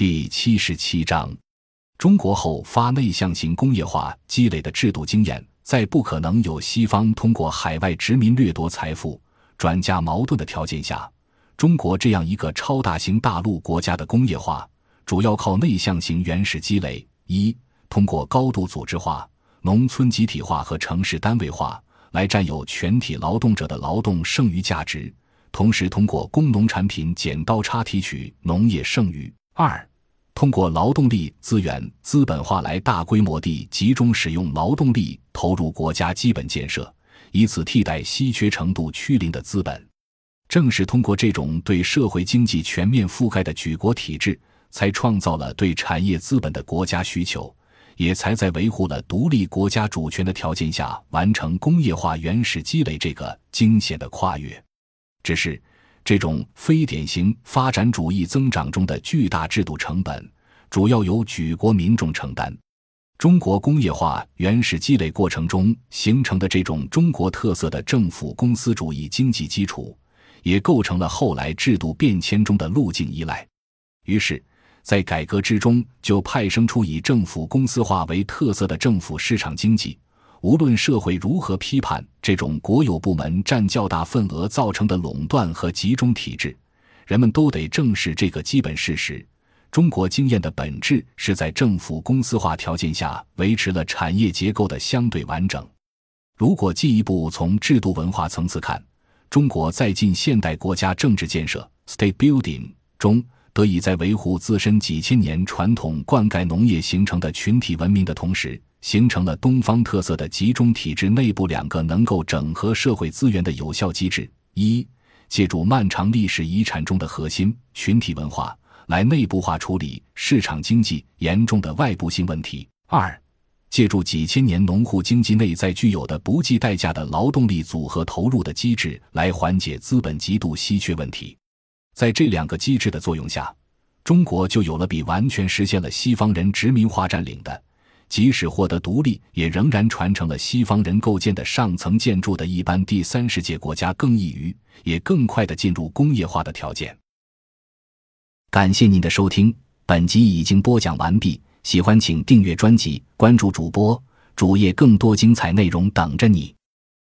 第七十七章：中国后发内向型工业化积累的制度经验，在不可能有西方通过海外殖民掠夺财富、转嫁矛盾的条件下，中国这样一个超大型大陆国家的工业化，主要靠内向型原始积累：一、通过高度组织化、农村集体化和城市单位化来占有全体劳动者的劳动剩余价值，同时通过工农产品剪刀差提取农业剩余；二、通过劳动力资源资本化来大规模地集中使用劳动力投入国家基本建设，以此替代稀缺程度趋零的资本。正是通过这种对社会经济全面覆盖的举国体制，才创造了对产业资本的国家需求，也才在维护了独立国家主权的条件下，完成工业化原始积累这个惊险的跨越。只是。这种非典型发展主义增长中的巨大制度成本，主要由举国民众承担。中国工业化原始积累过程中形成的这种中国特色的政府公司主义经济基础，也构成了后来制度变迁中的路径依赖。于是，在改革之中就派生出以政府公司化为特色的政府市场经济。无论社会如何批判这种国有部门占较大份额造成的垄断和集中体制，人们都得正视这个基本事实：中国经验的本质是在政府公司化条件下维持了产业结构的相对完整。如果进一步从制度文化层次看，中国在近现代国家政治建设 （state building） 中，得以在维护自身几千年传统灌溉农业形成的群体文明的同时。形成了东方特色的集中体制内部两个能够整合社会资源的有效机制：一、借助漫长历史遗产中的核心群体文化来内部化处理市场经济严重的外部性问题；二、借助几千年农户经济内在具有的不计代价的劳动力组合投入的机制来缓解资本极度稀缺问题。在这两个机制的作用下，中国就有了比完全实现了西方人殖民化占领的。即使获得独立，也仍然传承了西方人构建的上层建筑的一般第三世界国家更易于，也更快的进入工业化的条件。感谢您的收听，本集已经播讲完毕。喜欢请订阅专辑，关注主播主页，更多精彩内容等着你。